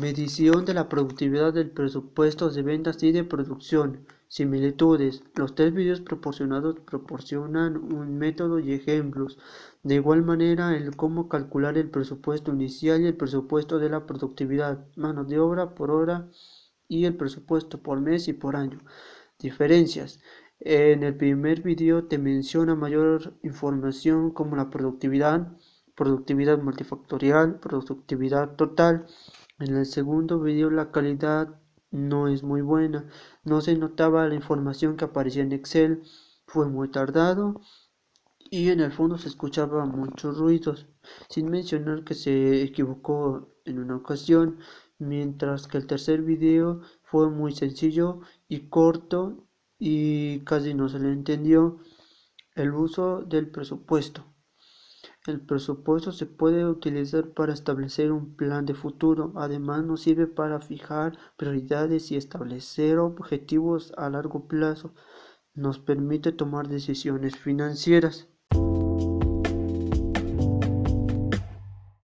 Medición de la productividad del presupuesto de ventas y de producción. Similitudes. Los tres vídeos proporcionados proporcionan un método y ejemplos. De igual manera, el cómo calcular el presupuesto inicial y el presupuesto de la productividad, mano de obra por hora y el presupuesto por mes y por año. Diferencias. En el primer video te menciona mayor información como la productividad, productividad multifactorial, productividad total. En el segundo video la calidad no es muy buena, no se notaba la información que aparecía en Excel, fue muy tardado y en el fondo se escuchaba muchos ruidos, sin mencionar que se equivocó en una ocasión, mientras que el tercer video fue muy sencillo y corto y casi no se le entendió el uso del presupuesto. El presupuesto se puede utilizar para establecer un plan de futuro, además nos sirve para fijar prioridades y establecer objetivos a largo plazo. Nos permite tomar decisiones financieras.